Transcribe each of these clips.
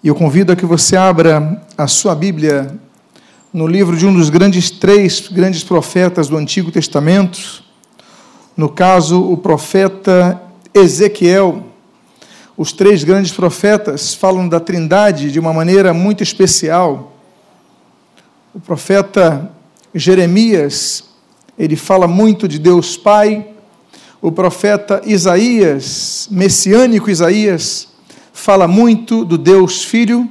E eu convido a que você abra a sua Bíblia no livro de um dos grandes três grandes profetas do Antigo Testamento, no caso, o profeta Ezequiel. Os três grandes profetas falam da Trindade de uma maneira muito especial. O profeta Jeremias, ele fala muito de Deus Pai. O profeta Isaías, messiânico Isaías, fala muito do Deus Filho.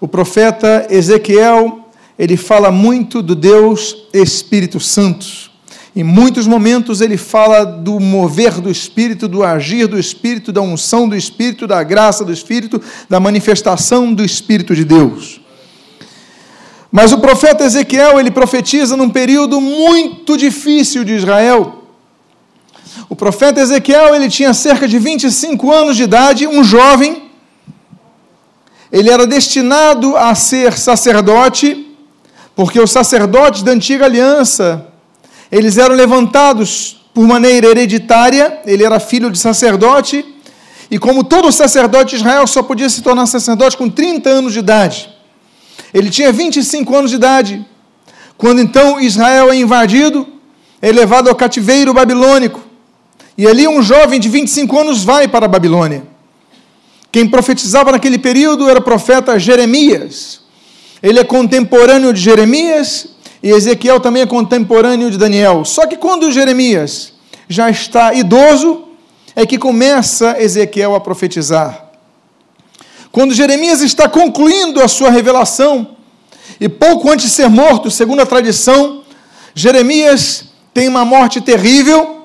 O profeta Ezequiel, ele fala muito do Deus Espírito Santo. Em muitos momentos ele fala do mover do Espírito, do agir do Espírito, da unção do Espírito, da graça do Espírito, da manifestação do Espírito de Deus. Mas o profeta Ezequiel, ele profetiza num período muito difícil de Israel. O profeta Ezequiel, ele tinha cerca de 25 anos de idade, um jovem. Ele era destinado a ser sacerdote, porque os sacerdotes da antiga aliança, eles eram levantados por maneira hereditária, ele era filho de sacerdote, e como todo sacerdote de Israel só podia se tornar sacerdote com 30 anos de idade. Ele tinha 25 anos de idade, quando então Israel é invadido, é levado ao cativeiro babilônico. E ali um jovem de 25 anos vai para a Babilônia. Quem profetizava naquele período era o profeta Jeremias. Ele é contemporâneo de Jeremias e Ezequiel também é contemporâneo de Daniel. Só que quando Jeremias já está idoso, é que começa Ezequiel a profetizar. Quando Jeremias está concluindo a sua revelação, e pouco antes de ser morto, segundo a tradição, Jeremias tem uma morte terrível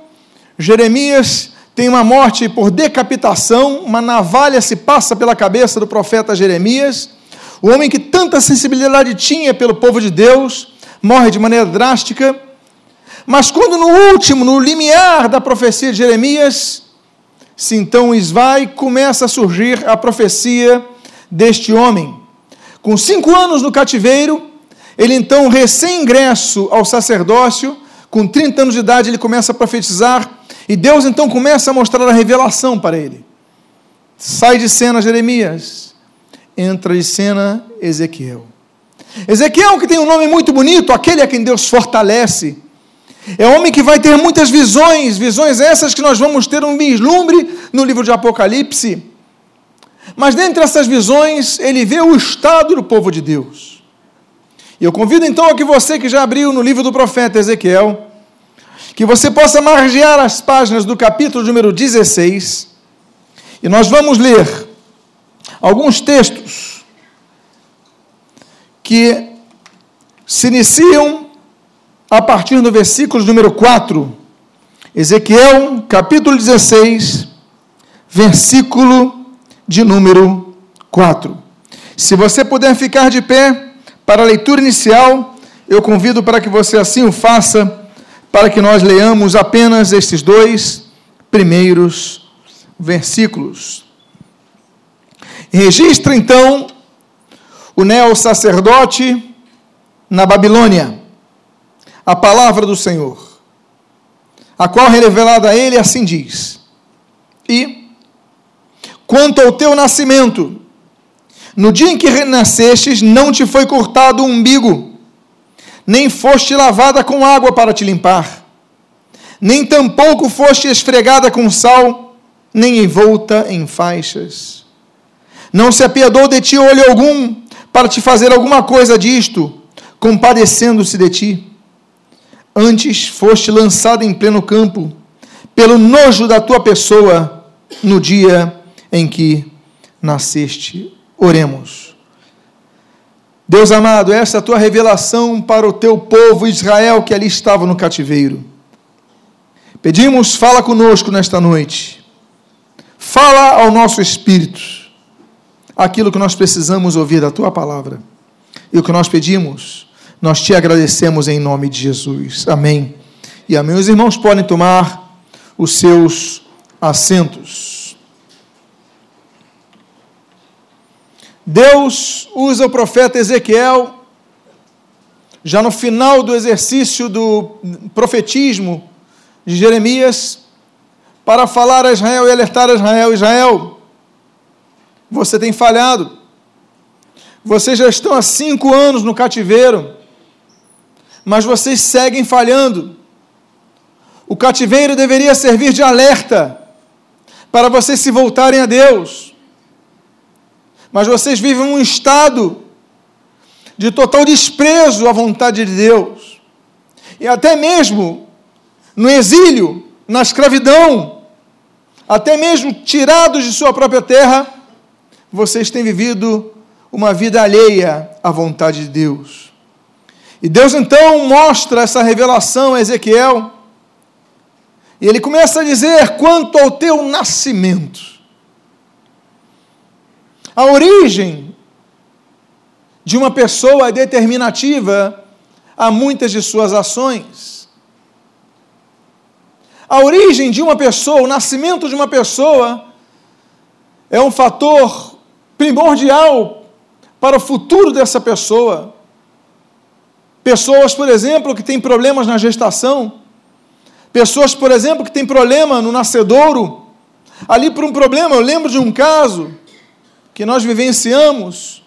Jeremias tem uma morte por decapitação, uma navalha se passa pela cabeça do profeta Jeremias. O homem que tanta sensibilidade tinha pelo povo de Deus morre de maneira drástica. Mas quando no último, no limiar da profecia de Jeremias, se então esvai, começa a surgir a profecia deste homem. Com cinco anos no cativeiro, ele então, recém-ingresso ao sacerdócio, com 30 anos de idade, ele começa a profetizar e Deus então começa a mostrar a revelação para ele. Sai de cena Jeremias, entra de cena Ezequiel. Ezequiel, que tem um nome muito bonito, aquele a quem Deus fortalece, é homem que vai ter muitas visões, visões essas que nós vamos ter um vislumbre no livro de Apocalipse. Mas dentre essas visões, ele vê o estado do povo de Deus. E eu convido então a que você que já abriu no livro do profeta Ezequiel, que você possa margear as páginas do capítulo número 16, e nós vamos ler alguns textos que se iniciam a partir do versículo número 4. Ezequiel, capítulo 16, versículo de número 4. Se você puder ficar de pé para a leitura inicial, eu convido para que você assim o faça para que nós leamos apenas estes dois primeiros versículos. Registra então o neo-sacerdote na Babilônia a palavra do Senhor, a qual revelada a ele assim diz: E quanto ao teu nascimento, no dia em que renascestes, não te foi cortado o umbigo, nem foste lavada com água para te limpar, nem tampouco foste esfregada com sal, nem envolta em faixas. Não se apiedou de ti olho algum para te fazer alguma coisa disto, compadecendo-se de ti. Antes foste lançada em pleno campo, pelo nojo da tua pessoa, no dia em que nasceste. Oremos. Deus amado, essa é a tua revelação para o teu povo Israel que ali estava no cativeiro. Pedimos, fala conosco nesta noite. Fala ao nosso espírito aquilo que nós precisamos ouvir da tua palavra. E o que nós pedimos, nós te agradecemos em nome de Jesus. Amém. E amém. Os irmãos podem tomar os seus assentos. Deus usa o profeta Ezequiel, já no final do exercício do profetismo de Jeremias, para falar a Israel e alertar a Israel: Israel, você tem falhado, Vocês já estão há cinco anos no cativeiro, mas vocês seguem falhando. O cativeiro deveria servir de alerta para vocês se voltarem a Deus. Mas vocês vivem um estado de total desprezo à vontade de Deus. E até mesmo no exílio, na escravidão, até mesmo tirados de sua própria terra, vocês têm vivido uma vida alheia à vontade de Deus. E Deus então mostra essa revelação a Ezequiel, e ele começa a dizer: quanto ao teu nascimento, a origem de uma pessoa é determinativa a muitas de suas ações. A origem de uma pessoa, o nascimento de uma pessoa, é um fator primordial para o futuro dessa pessoa. Pessoas, por exemplo, que têm problemas na gestação, pessoas, por exemplo, que têm problema no nascedouro, ali por um problema, eu lembro de um caso que nós vivenciamos,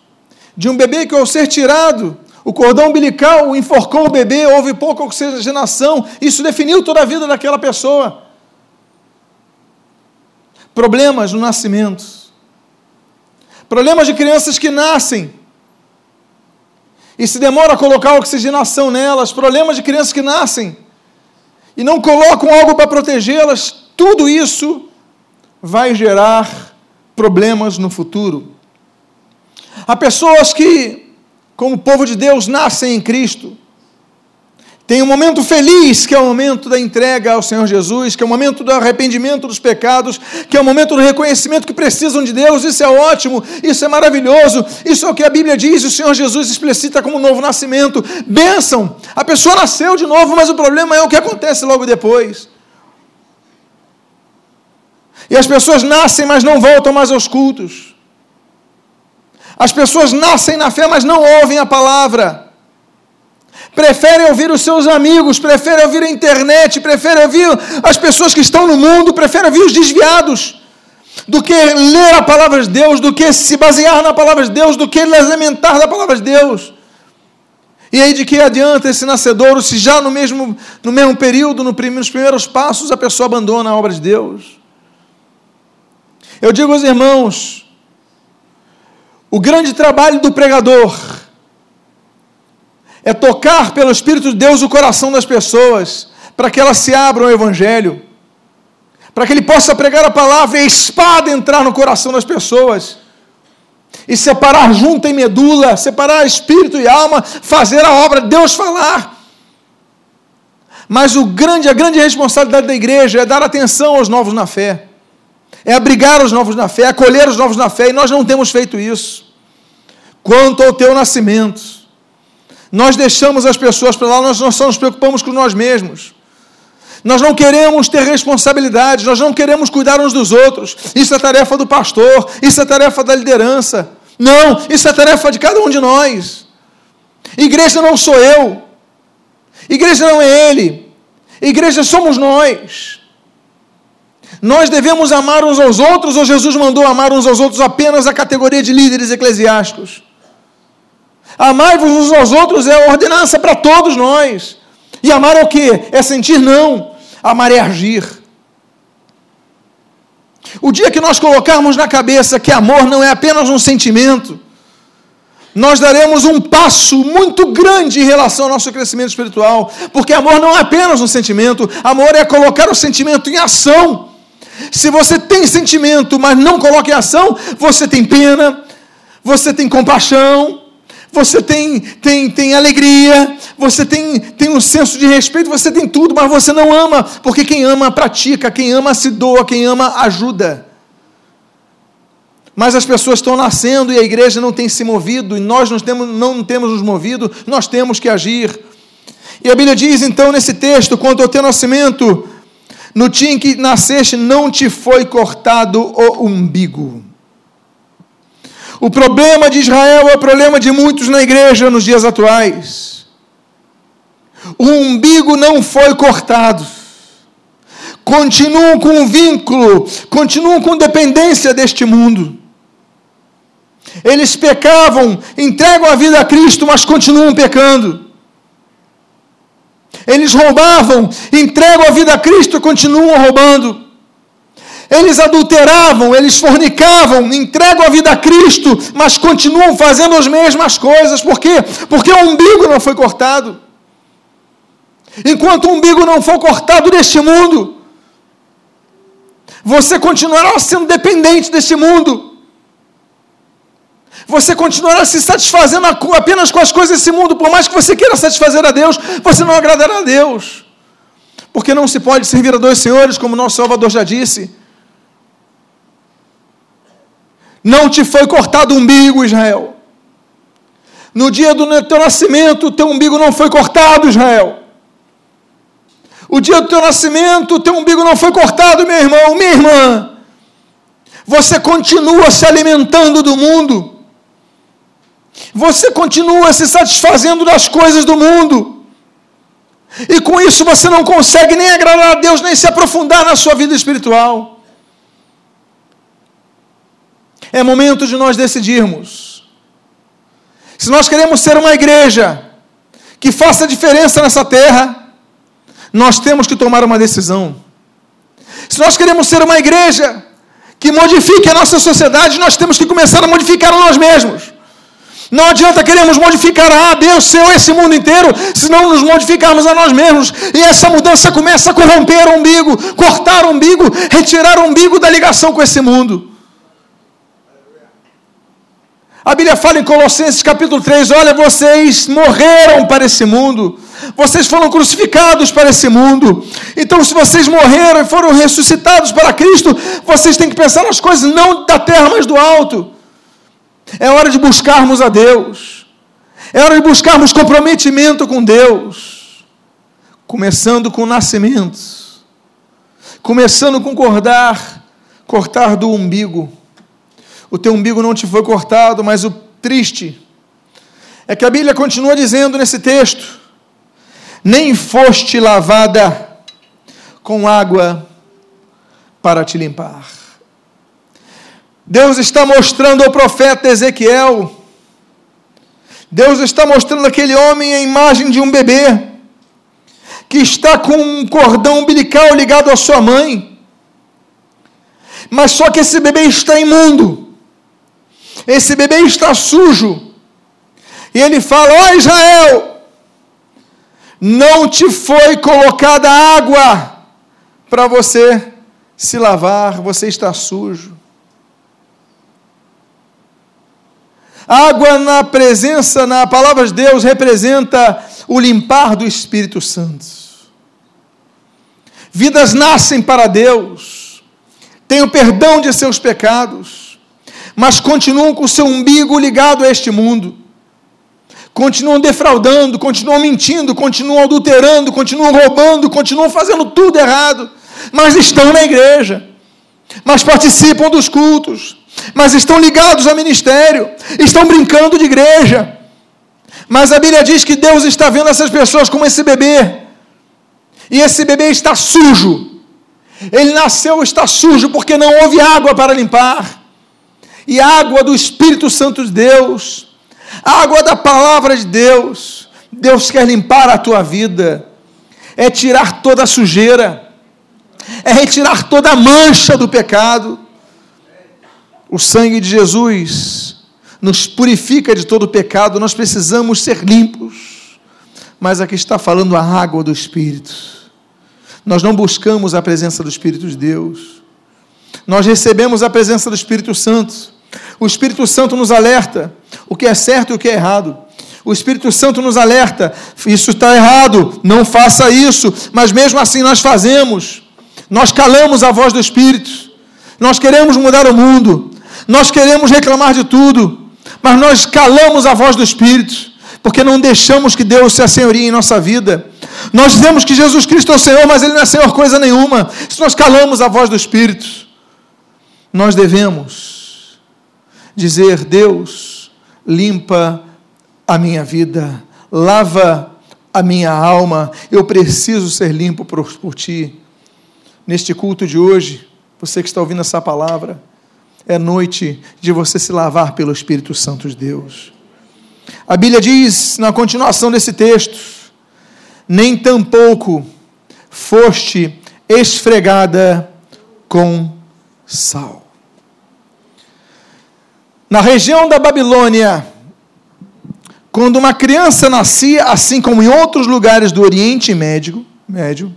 de um bebê que ao ser tirado, o cordão umbilical enforcou o bebê, houve pouca oxigenação, isso definiu toda a vida daquela pessoa. Problemas no nascimento. Problemas de crianças que nascem. E se demora a colocar oxigenação nelas, problemas de crianças que nascem. E não colocam algo para protegê-las, tudo isso vai gerar problemas no futuro. Há pessoas que, como povo de Deus, nascem em Cristo, tem um momento feliz, que é o momento da entrega ao Senhor Jesus, que é o momento do arrependimento dos pecados, que é o momento do reconhecimento que precisam de Deus. Isso é ótimo, isso é maravilhoso, isso é o que a Bíblia diz, o Senhor Jesus explicita como novo nascimento. Bênção! A pessoa nasceu de novo, mas o problema é o que acontece logo depois. E as pessoas nascem, mas não voltam mais aos cultos. As pessoas nascem na fé, mas não ouvem a palavra preferem ouvir os seus amigos, preferem ouvir a internet, preferem ouvir as pessoas que estão no mundo, preferem ouvir os desviados, do que ler a palavra de Deus, do que se basear na palavra de Deus, do que alimentar da palavra de Deus. E aí de que adianta esse nascedouro se já no mesmo, no mesmo período, no nos primeiros passos, a pessoa abandona a obra de Deus? Eu digo aos irmãos, o grande trabalho do pregador é tocar pelo Espírito de Deus o coração das pessoas, para que elas se abram ao Evangelho, para que ele possa pregar a palavra e a espada entrar no coração das pessoas, e separar junta e medula, separar espírito e alma, fazer a obra de Deus falar. Mas o grande, a grande responsabilidade da igreja é dar atenção aos novos na fé, é abrigar os novos na fé, acolher os novos na fé, e nós não temos feito isso. Quanto ao teu nascimento, nós deixamos as pessoas para lá, nós, só nos preocupamos com nós mesmos. Nós não queremos ter responsabilidade, nós não queremos cuidar uns dos outros. Isso é tarefa do pastor, isso é tarefa da liderança. Não, isso é tarefa de cada um de nós. Igreja não sou eu, igreja não é ele, igreja somos nós. Nós devemos amar uns aos outros, ou Jesus mandou amar uns aos outros apenas a categoria de líderes eclesiásticos? Amai-vos uns aos outros é ordenança para todos nós. E amar é o que? É sentir não. Amar é agir. O dia que nós colocarmos na cabeça que amor não é apenas um sentimento, nós daremos um passo muito grande em relação ao nosso crescimento espiritual, porque amor não é apenas um sentimento, amor é colocar o sentimento em ação. Se você tem sentimento, mas não coloca em ação, você tem pena, você tem compaixão, você tem, tem, tem alegria, você tem, tem um senso de respeito, você tem tudo, mas você não ama, porque quem ama pratica, quem ama se doa, quem ama ajuda. Mas as pessoas estão nascendo e a igreja não tem se movido, e nós não temos, não temos nos movido, nós temos que agir. E a Bíblia diz então nesse texto: quanto ao teu nascimento, no dia em que nasceste, não te foi cortado o umbigo. O problema de Israel é o problema de muitos na igreja nos dias atuais. O umbigo não foi cortado. Continuam com vínculo, continuam com dependência deste mundo. Eles pecavam, entregam a vida a Cristo, mas continuam pecando. Eles roubavam, entregam a vida a Cristo e continuam roubando. Eles adulteravam, eles fornicavam, entregam a vida a Cristo, mas continuam fazendo as mesmas coisas. Por quê? Porque o umbigo não foi cortado. Enquanto o umbigo não for cortado deste mundo, você continuará sendo dependente deste mundo. Você continuará se satisfazendo apenas com as coisas desse mundo, por mais que você queira satisfazer a Deus, você não agradará a Deus. Porque não se pode servir a dois senhores, como nosso Salvador já disse. Não te foi cortado o umbigo, Israel. No dia do teu nascimento, o teu umbigo não foi cortado, Israel. O dia do teu nascimento, o teu umbigo não foi cortado, meu irmão, minha irmã. Você continua se alimentando do mundo. Você continua se satisfazendo das coisas do mundo. E com isso você não consegue nem agradar a Deus, nem se aprofundar na sua vida espiritual. É momento de nós decidirmos. Se nós queremos ser uma igreja que faça diferença nessa terra, nós temos que tomar uma decisão. Se nós queremos ser uma igreja que modifique a nossa sociedade, nós temos que começar a modificar a nós mesmos. Não adianta queremos modificar a C ou esse mundo inteiro, se não nos modificarmos a nós mesmos. E essa mudança começa a corromper o umbigo, cortar o umbigo, retirar o umbigo da ligação com esse mundo. A Bíblia fala em Colossenses capítulo 3: olha, vocês morreram para esse mundo, vocês foram crucificados para esse mundo. Então, se vocês morreram e foram ressuscitados para Cristo, vocês têm que pensar nas coisas não da terra, mas do alto. É hora de buscarmos a Deus, é hora de buscarmos comprometimento com Deus, começando com o nascimento, começando com cortar, cortar do umbigo. O teu umbigo não te foi cortado, mas o triste é que a Bíblia continua dizendo nesse texto: nem foste lavada com água para te limpar. Deus está mostrando ao profeta Ezequiel, Deus está mostrando aquele homem a imagem de um bebê, que está com um cordão umbilical ligado à sua mãe, mas só que esse bebê está imundo esse bebê está sujo. E ele fala: Ó oh, Israel, não te foi colocada água para você se lavar, você está sujo. Água na presença, na palavra de Deus, representa o limpar do Espírito Santo. Vidas nascem para Deus, têm o perdão de seus pecados mas continuam com o seu umbigo ligado a este mundo. Continuam defraudando, continuam mentindo, continuam adulterando, continuam roubando, continuam fazendo tudo errado, mas estão na igreja, mas participam dos cultos, mas estão ligados ao ministério, estão brincando de igreja. Mas a Bíblia diz que Deus está vendo essas pessoas como esse bebê, e esse bebê está sujo. Ele nasceu está sujo porque não houve água para limpar e água do Espírito Santo de Deus, água da palavra de Deus. Deus quer limpar a tua vida, é tirar toda a sujeira, é retirar toda a mancha do pecado. O sangue de Jesus nos purifica de todo pecado, nós precisamos ser limpos. Mas aqui está falando a água do Espírito. Nós não buscamos a presença do Espírito de Deus. Nós recebemos a presença do Espírito Santo o Espírito Santo nos alerta o que é certo e o que é errado. O Espírito Santo nos alerta: isso está errado, não faça isso, mas mesmo assim nós fazemos. Nós calamos a voz do Espírito. Nós queremos mudar o mundo. Nós queremos reclamar de tudo, mas nós calamos a voz do Espírito, porque não deixamos que Deus se assenhorie em nossa vida. Nós dizemos que Jesus Cristo é o Senhor, mas Ele não é Senhor coisa nenhuma. Se nós calamos a voz do Espírito, nós devemos dizer: Deus, limpa a minha vida, lava a minha alma, eu preciso ser limpo por, por ti. Neste culto de hoje, você que está ouvindo essa palavra, é noite de você se lavar pelo Espírito Santo de Deus. A Bíblia diz, na continuação desse texto, nem tampouco foste esfregada com sal. Na região da Babilônia, quando uma criança nascia, assim como em outros lugares do Oriente Médio, médio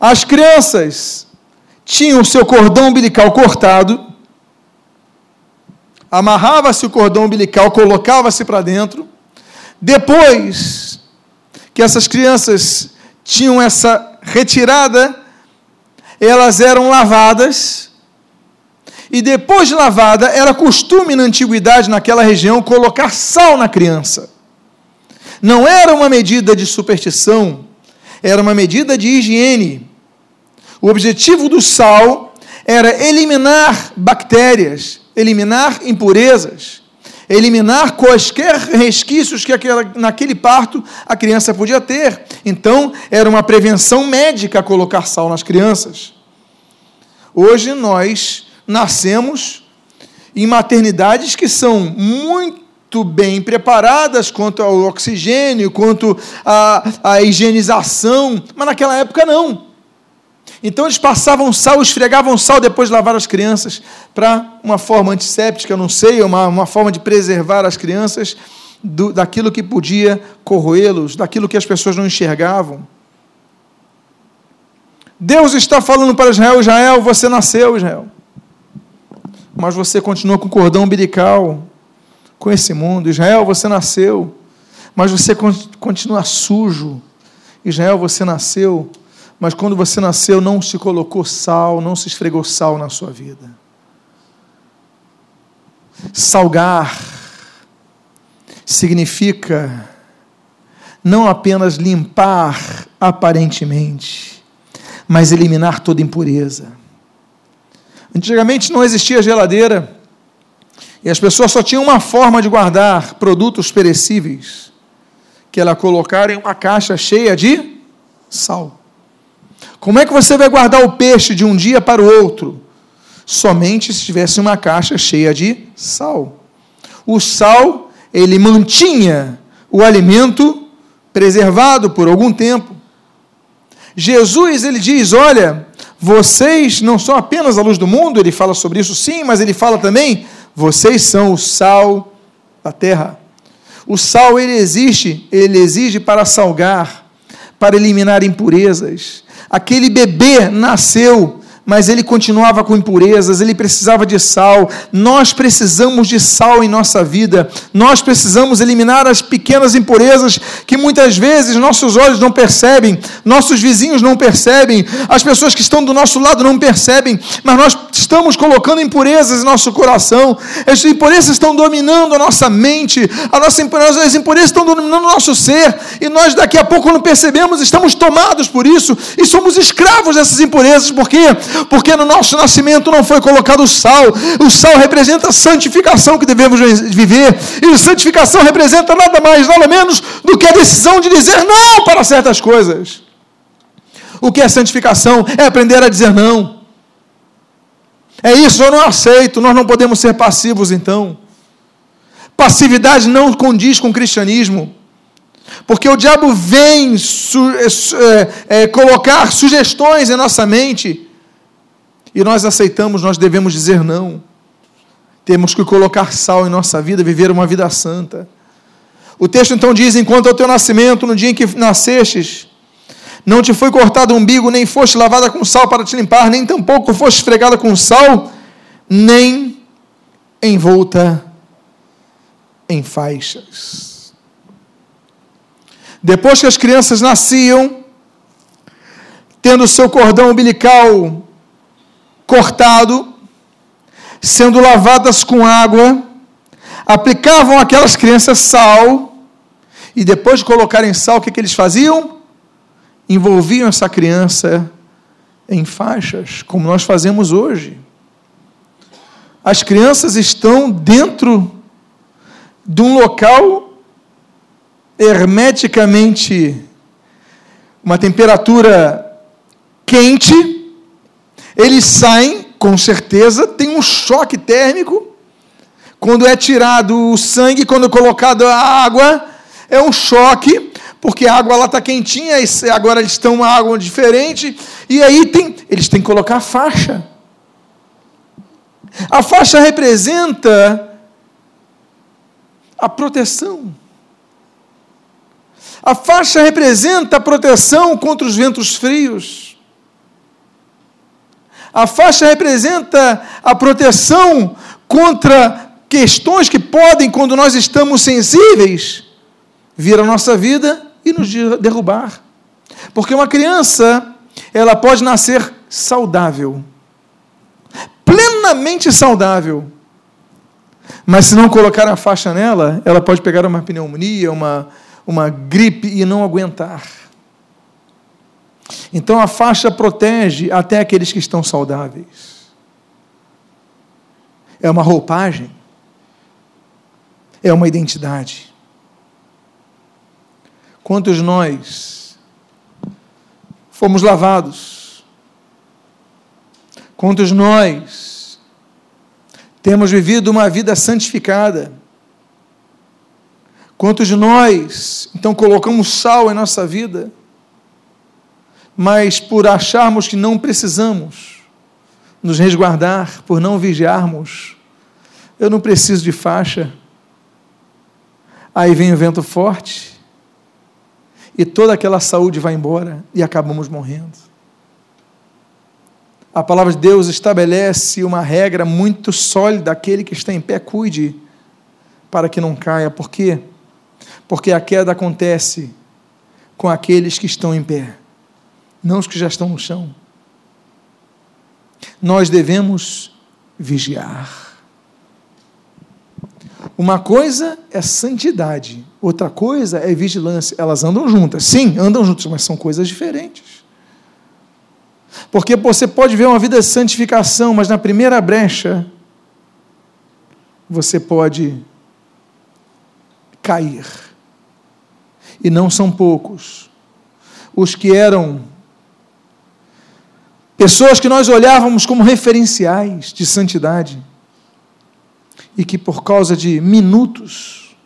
as crianças tinham o seu cordão umbilical cortado, amarrava-se o cordão umbilical, colocava-se para dentro. Depois que essas crianças tinham essa retirada, elas eram lavadas. E depois de lavada, era costume na antiguidade, naquela região, colocar sal na criança. Não era uma medida de superstição, era uma medida de higiene. O objetivo do sal era eliminar bactérias, eliminar impurezas, eliminar quaisquer resquícios que aquela, naquele parto a criança podia ter. Então, era uma prevenção médica colocar sal nas crianças. Hoje nós nascemos em maternidades que são muito bem preparadas quanto ao oxigênio, quanto à, à higienização, mas naquela época não. Então eles passavam sal, esfregavam sal depois de lavar as crianças para uma forma antisséptica, não sei, uma, uma forma de preservar as crianças do, daquilo que podia corroê-los, daquilo que as pessoas não enxergavam. Deus está falando para Israel: Israel, você nasceu, Israel. Mas você continua com o cordão umbilical com esse mundo. Israel, você nasceu, mas você continua sujo. Israel, você nasceu, mas quando você nasceu não se colocou sal, não se esfregou sal na sua vida. Salgar significa não apenas limpar aparentemente, mas eliminar toda impureza. Antigamente não existia geladeira. E as pessoas só tinham uma forma de guardar produtos perecíveis, que era colocar em uma caixa cheia de sal. Como é que você vai guardar o peixe de um dia para o outro? Somente se tivesse uma caixa cheia de sal. O sal, ele mantinha o alimento preservado por algum tempo. Jesus, ele diz: Olha, vocês não são apenas a luz do mundo, ele fala sobre isso sim, mas ele fala também vocês são o sal da terra. O sal ele existe, ele exige para salgar, para eliminar impurezas. Aquele bebê nasceu mas ele continuava com impurezas, ele precisava de sal. Nós precisamos de sal em nossa vida. Nós precisamos eliminar as pequenas impurezas que muitas vezes nossos olhos não percebem, nossos vizinhos não percebem, as pessoas que estão do nosso lado não percebem, mas nós estamos colocando impurezas em nosso coração. As impurezas estão dominando a nossa mente, a nossa impureza, as impurezas estão dominando o nosso ser, e nós daqui a pouco, quando percebemos, estamos tomados por isso e somos escravos dessas impurezas, por quê? Porque no nosso nascimento não foi colocado o sal. O sal representa a santificação que devemos viver, e santificação representa nada mais, nada menos do que a decisão de dizer não para certas coisas. O que é santificação? É aprender a dizer não. É isso, eu não aceito, nós não podemos ser passivos então. Passividade não condiz com o cristianismo. Porque o diabo vem su é, é, colocar sugestões em nossa mente e nós aceitamos, nós devemos dizer não. Temos que colocar sal em nossa vida, viver uma vida santa. O texto então diz: enquanto ao teu nascimento, no dia em que nascestes, não te foi cortado o umbigo, nem foste lavada com sal para te limpar, nem tampouco foste esfregada com sal, nem envolta em faixas. Depois que as crianças nasciam, tendo seu cordão umbilical cortado, sendo lavadas com água, aplicavam aquelas crianças sal, e depois de colocarem sal, o que, que eles faziam? Envolviam essa criança em faixas, como nós fazemos hoje. As crianças estão dentro de um local hermeticamente, uma temperatura quente, eles saem Com certeza tem um choque térmico. Quando é tirado o sangue, quando é colocado a água, é um choque, porque a água lá está quentinha, agora eles estão uma água diferente, e aí tem, eles têm que colocar a faixa. A faixa representa a proteção. A faixa representa a proteção contra os ventos frios. A faixa representa a proteção contra questões que podem, quando nós estamos sensíveis, vir à nossa vida e nos derrubar. Porque uma criança, ela pode nascer saudável, plenamente saudável, mas se não colocar a faixa nela, ela pode pegar uma pneumonia, uma, uma gripe e não aguentar. Então a faixa protege até aqueles que estão saudáveis. É uma roupagem. É uma identidade. Quantos nós fomos lavados? Quantos nós temos vivido uma vida santificada. Quantos nós, então, colocamos sal em nossa vida, mas por acharmos que não precisamos nos resguardar, por não vigiarmos, eu não preciso de faixa. Aí vem o vento forte e toda aquela saúde vai embora e acabamos morrendo a palavra de Deus estabelece uma regra muito sólida: aquele que está em pé, cuide para que não caia. Por quê? Porque a queda acontece com aqueles que estão em pé, não os que já estão no chão. Nós devemos vigiar. Uma coisa é santidade, outra coisa é vigilância. Elas andam juntas, sim, andam juntas, mas são coisas diferentes. Porque você pode ver uma vida de santificação, mas na primeira brecha, você pode cair. E não são poucos os que eram pessoas que nós olhávamos como referenciais de santidade e que por causa de minutos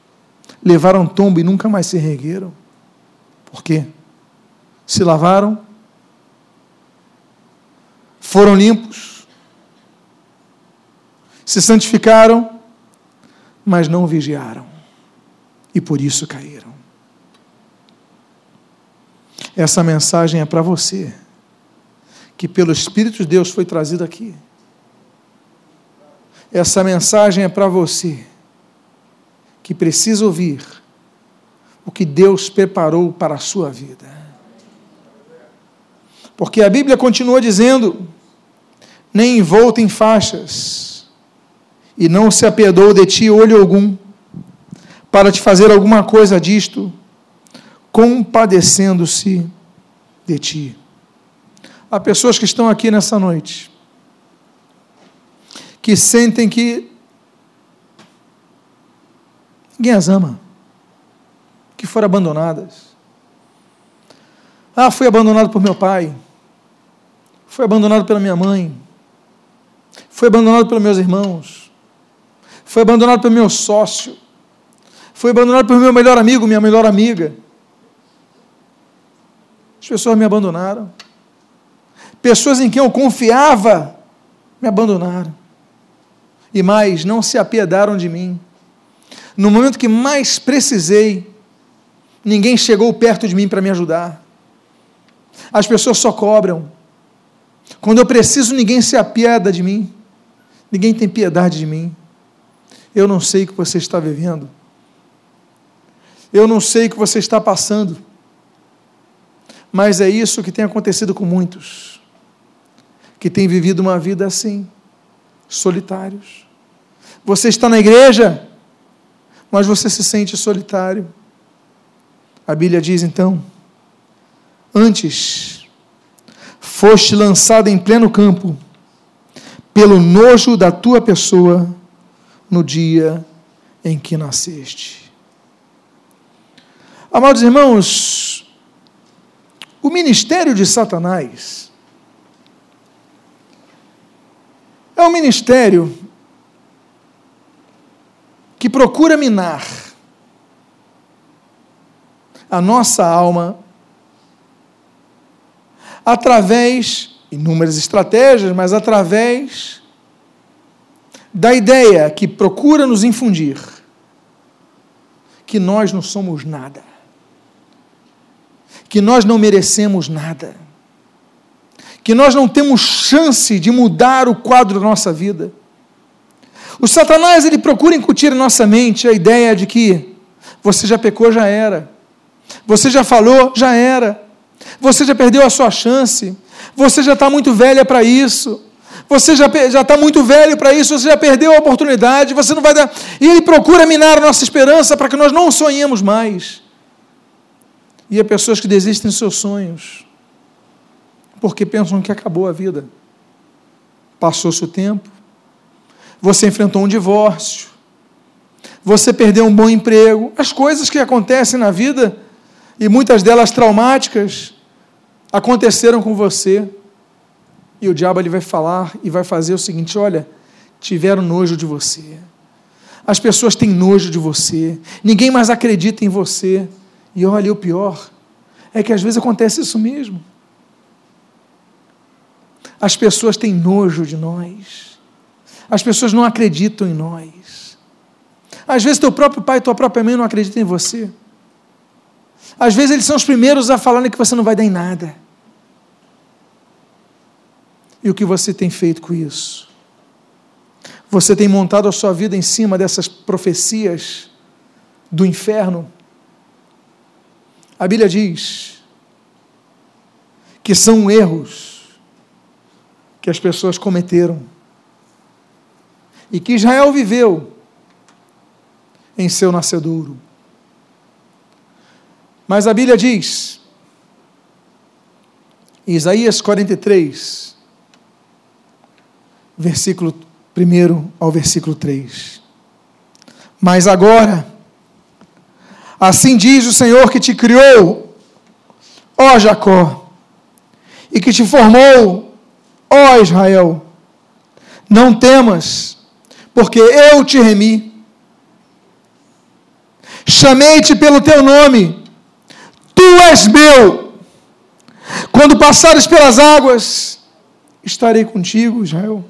levaram tombo e nunca mais se regueram. Por quê? Se lavaram, foram limpos, se santificaram, mas não vigiaram, e por isso caíram. Essa mensagem é para você, que pelo Espírito de Deus foi trazido aqui. Essa mensagem é para você, que precisa ouvir o que Deus preparou para a sua vida. Porque a Bíblia continua dizendo: nem envolto em faixas, e não se apiedou de ti olho algum, para te fazer alguma coisa disto, compadecendo-se de ti. Há pessoas que estão aqui nessa noite, que sentem que ninguém as ama, que foram abandonadas. Ah, fui abandonado por meu pai, fui abandonado pela minha mãe, foi abandonado pelos meus irmãos, foi abandonado pelo meu sócio, foi abandonado pelo meu melhor amigo, minha melhor amiga. As pessoas me abandonaram. Pessoas em quem eu confiava me abandonaram. E mais, não se apiedaram de mim. No momento que mais precisei, ninguém chegou perto de mim para me ajudar. As pessoas só cobram. Quando eu preciso, ninguém se apieda de mim. Ninguém tem piedade de mim. Eu não sei o que você está vivendo. Eu não sei o que você está passando. Mas é isso que tem acontecido com muitos que têm vivido uma vida assim, solitários. Você está na igreja, mas você se sente solitário. A Bíblia diz então: Antes foste lançado em pleno campo pelo nojo da tua pessoa no dia em que nasceste. Amados irmãos, o ministério de Satanás É um ministério que procura minar a nossa alma através inúmeras estratégias, mas através da ideia que procura nos infundir que nós não somos nada, que nós não merecemos nada, que nós não temos chance de mudar o quadro da nossa vida. O Satanás ele procura incutir em nossa mente a ideia de que você já pecou, já era. Você já falou, já era. Você já perdeu a sua chance. Você já está muito velha para isso. Você já está muito velho para isso, você já perdeu a oportunidade, você não vai dar. E ele procura minar a nossa esperança para que nós não sonhemos mais. E há pessoas que desistem dos seus sonhos, porque pensam que acabou a vida. Passou-se o tempo, você enfrentou um divórcio, você perdeu um bom emprego, as coisas que acontecem na vida, e muitas delas traumáticas, aconteceram com você. E o diabo ele vai falar e vai fazer o seguinte: olha, tiveram nojo de você. As pessoas têm nojo de você. Ninguém mais acredita em você. E olha, o pior é que às vezes acontece isso mesmo. As pessoas têm nojo de nós. As pessoas não acreditam em nós. Às vezes teu próprio pai, tua própria mãe não acreditam em você. Às vezes eles são os primeiros a falarem que você não vai dar em nada. E o que você tem feito com isso? Você tem montado a sua vida em cima dessas profecias do inferno? A Bíblia diz que são erros que as pessoas cometeram e que Israel viveu em seu nascedouro. Mas a Bíblia diz, Isaías 43, versículo 1 ao versículo 3. Mas agora, assim diz o Senhor que te criou, ó Jacó, e que te formou, ó Israel, não temas, porque eu te remi. Chamei-te pelo teu nome, tu és meu. Quando passares pelas águas, estarei contigo, Israel.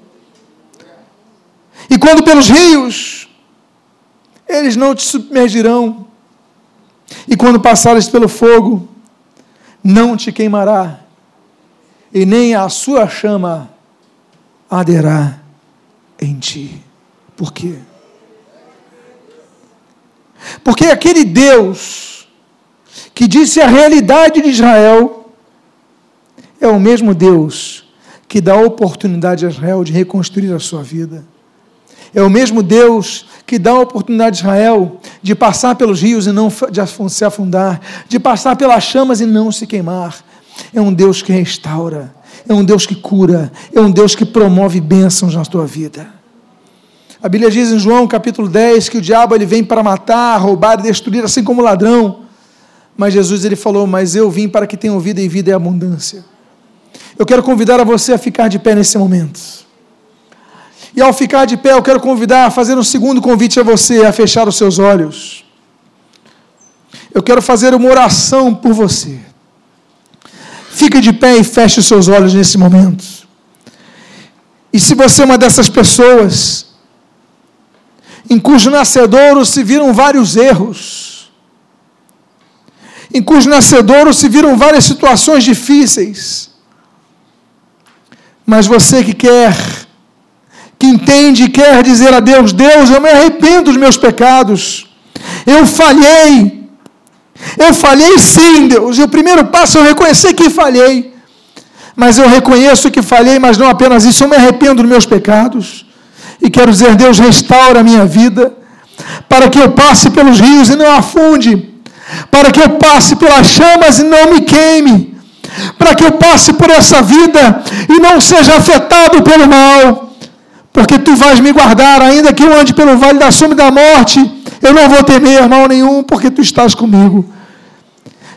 E quando pelos rios, eles não te submergirão. E quando passares pelo fogo, não te queimará, e nem a sua chama arderá em ti. Por quê? Porque aquele Deus que disse a realidade de Israel é o mesmo Deus que dá oportunidade a Israel de reconstruir a sua vida. É o mesmo Deus que dá a oportunidade a Israel de passar pelos rios e não se afundar, de passar pelas chamas e não se queimar. É um Deus que restaura, é um Deus que cura, é um Deus que promove bênçãos na tua vida. A Bíblia diz em João capítulo 10 que o diabo ele vem para matar, roubar e destruir, assim como o ladrão. Mas Jesus ele falou: Mas eu vim para que tenham vida e vida e abundância. Eu quero convidar a você a ficar de pé nesse momento. E ao ficar de pé, eu quero convidar a fazer um segundo convite a você, a fechar os seus olhos. Eu quero fazer uma oração por você. Fique de pé e feche os seus olhos nesse momento. E se você é uma dessas pessoas em cujo nascedouro se viram vários erros, em cujo nascedouro se viram várias situações difíceis, mas você que quer que entende e quer dizer a Deus: Deus, eu me arrependo dos meus pecados, eu falhei, eu falhei sim, Deus, e o primeiro passo é reconhecer que falhei, mas eu reconheço que falhei, mas não apenas isso, eu me arrependo dos meus pecados, e quero dizer: Deus, restaura a minha vida, para que eu passe pelos rios e não afunde, para que eu passe pelas chamas e não me queime, para que eu passe por essa vida e não seja afetado pelo mal porque tu vais me guardar, ainda que eu ande pelo vale da sombra da morte, eu não vou temer mal nenhum, porque tu estás comigo.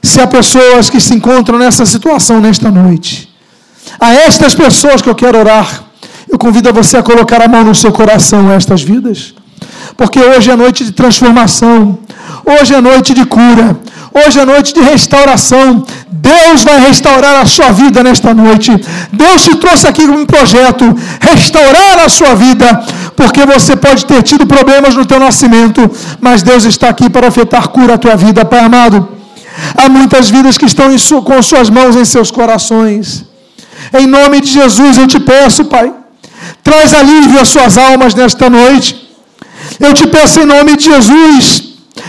Se há pessoas que se encontram nessa situação nesta noite, a estas pessoas que eu quero orar, Eu convido você a colocar a mão no seu coração estas vidas, porque hoje é noite de transformação, hoje é noite de cura, hoje é noite de restauração. Deus vai restaurar a sua vida nesta noite. Deus te trouxe aqui um projeto, restaurar a sua vida, porque você pode ter tido problemas no teu nascimento, mas Deus está aqui para afetar cura a tua vida, Pai amado. Há muitas vidas que estão com suas mãos em seus corações. Em nome de Jesus eu te peço, Pai, traz alívio às suas almas nesta noite. Eu te peço em nome de Jesus,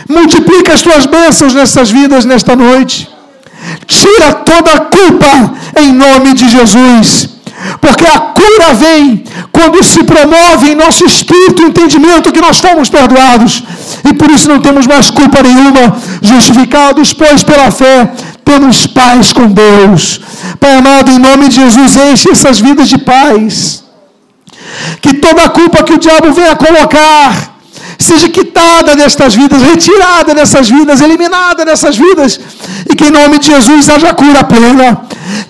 multiplica as tuas bênçãos nessas vidas nesta noite. Tira toda a culpa em nome de Jesus. Porque a cura vem quando se promove em nosso espírito o entendimento que nós fomos perdoados. E por isso não temos mais culpa nenhuma, justificados, pois pela fé temos paz com Deus. Pai amado, em nome de Jesus, enche essas vidas de paz. Que toda a culpa que o diabo venha colocar, seja quitada destas vidas, retirada dessas vidas, eliminada dessas vidas, e que em nome de Jesus haja cura plena.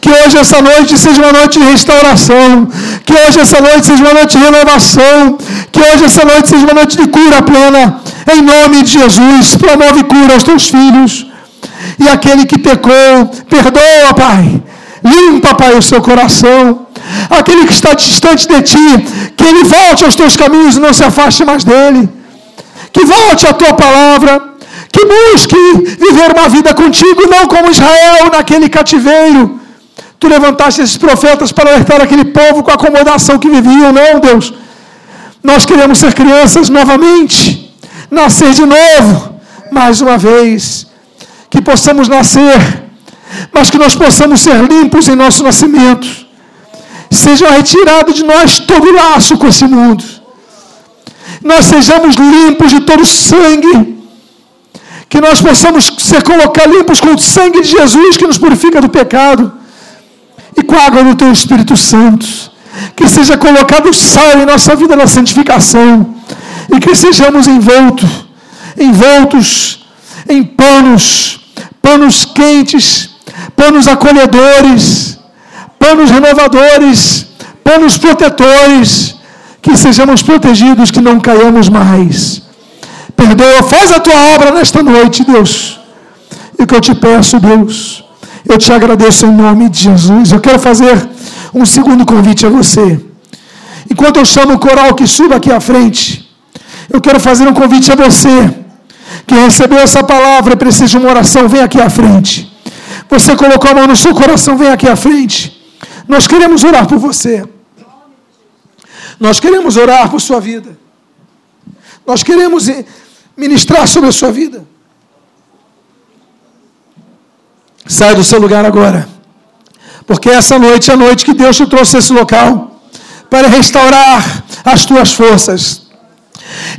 Que hoje essa noite seja uma noite de restauração, que hoje essa noite seja uma noite de renovação, que hoje essa noite seja uma noite de cura plena. Em nome de Jesus, promove cura aos teus filhos. E aquele que pecou, perdoa, Pai. Limpa, Pai, o seu coração. Aquele que está distante de ti, que ele volte aos teus caminhos e não se afaste mais dele que volte a tua palavra, que busque viver uma vida contigo, não como Israel naquele cativeiro. Tu levantaste esses profetas para alertar aquele povo com a acomodação que viviam, não, Deus. Nós queremos ser crianças novamente, nascer de novo, mais uma vez, que possamos nascer, mas que nós possamos ser limpos em nosso nascimento. Seja retirado de nós todo laço com esse mundo nós sejamos limpos de todo sangue, que nós possamos ser colocar limpos com o sangue de Jesus que nos purifica do pecado e com a água do teu Espírito Santo. Que seja colocado sal em nossa vida na santificação e que sejamos envoltos, envoltos em panos, panos quentes, panos acolhedores, panos renovadores, panos protetores que sejamos protegidos, que não caiamos mais. Perdoa, faz a tua obra nesta noite, Deus. E o que eu te peço, Deus, eu te agradeço em nome de Jesus. Eu quero fazer um segundo convite a você. Enquanto eu chamo o coral que suba aqui à frente, eu quero fazer um convite a você que recebeu essa palavra precisa de uma oração, vem aqui à frente. Você colocou a mão no seu coração, vem aqui à frente. Nós queremos orar por você. Nós queremos orar por sua vida. Nós queremos ministrar sobre a sua vida. Sai do seu lugar agora. Porque essa noite é a noite que Deus te trouxe esse local para restaurar as tuas forças.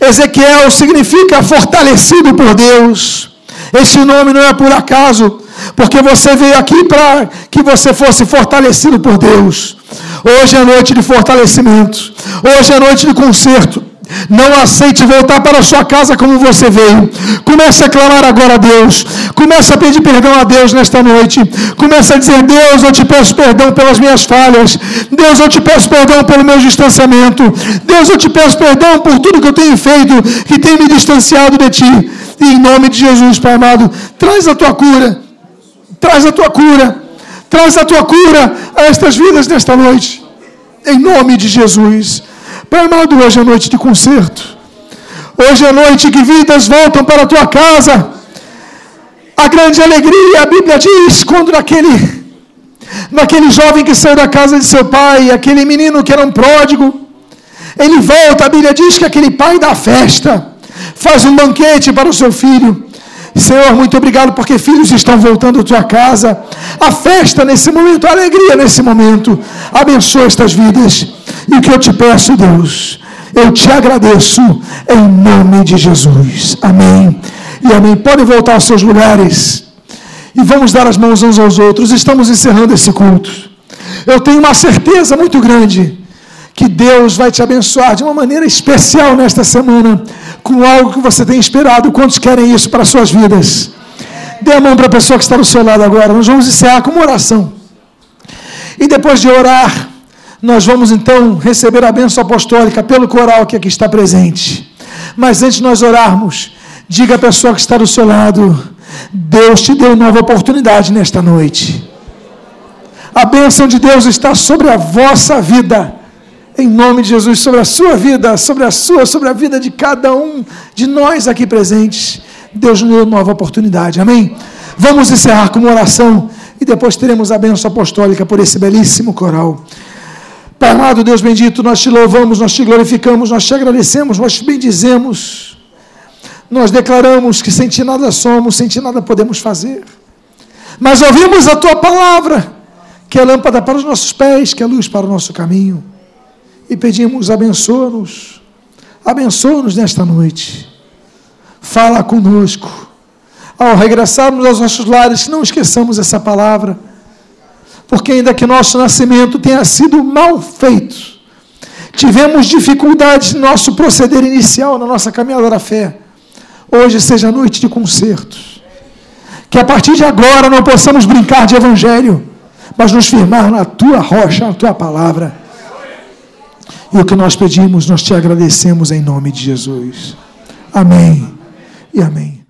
Ezequiel significa fortalecido por Deus. Esse nome não é por acaso, porque você veio aqui para que você fosse fortalecido por Deus. Hoje é noite de fortalecimento. Hoje é noite de conserto. Não aceite voltar para a sua casa como você veio. Comece a clamar agora a Deus. Comece a pedir perdão a Deus nesta noite. Comece a dizer: Deus, eu te peço perdão pelas minhas falhas. Deus, eu te peço perdão pelo meu distanciamento. Deus, eu te peço perdão por tudo que eu tenho feito que tem me distanciado de ti. E em nome de Jesus, Pai amado, traz a tua cura. Traz a tua cura. Traz a tua cura a estas vidas nesta noite. Em nome de Jesus. Pai amado, hoje é noite de concerto. Hoje é noite que vidas voltam para a tua casa. A grande alegria, a Bíblia diz, quando naquele, naquele jovem que saiu da casa de seu pai, aquele menino que era um pródigo, ele volta, a Bíblia diz que aquele pai dá festa, faz um banquete para o seu filho. Senhor, muito obrigado porque filhos estão voltando à tua casa. A festa nesse momento, a alegria nesse momento. Abençoa estas vidas. E o que eu te peço, Deus, eu te agradeço em nome de Jesus. Amém. E amém. Podem voltar aos seus lugares. E vamos dar as mãos uns aos outros. Estamos encerrando esse culto. Eu tenho uma certeza muito grande que Deus vai te abençoar de uma maneira especial nesta semana com algo que você tem esperado. Quantos querem isso para as suas vidas? Dê a mão para a pessoa que está do seu lado agora. Nós vamos encerrar com uma oração. E depois de orar, Nós vamos então receber a bênção apostólica pelo coral que aqui está presente. Mas antes de nós orarmos, diga à pessoa que está do seu lado: Deus te deu nova oportunidade nesta noite. A bênção de Deus está sobre a vossa vida. Em nome de Jesus, sobre a sua vida, sobre a sua, sobre a vida de cada um de nós aqui presentes. Deus nos deu nova oportunidade. Amém? Vamos encerrar com uma oração e depois teremos a bênção apostólica por esse belíssimo coral. Pai amado, Deus bendito, nós te louvamos, nós te glorificamos, nós te agradecemos, nós te bendizemos. Nós declaramos que sem ti nada somos, sem ti nada podemos fazer. Mas ouvimos a tua palavra, que é lâmpada para os nossos pés, que é luz para o nosso caminho. E pedimos, abençoa-nos, abençoa-nos nesta noite. Fala conosco. Ao regressarmos aos nossos lares, não esqueçamos essa palavra porque ainda que nosso nascimento tenha sido mal feito, tivemos dificuldades no nosso proceder inicial, na nossa caminhada da fé, hoje seja noite de concertos. Que a partir de agora não possamos brincar de evangelho, mas nos firmar na tua rocha, na tua palavra. E o que nós pedimos, nós te agradecemos em nome de Jesus. Amém e amém.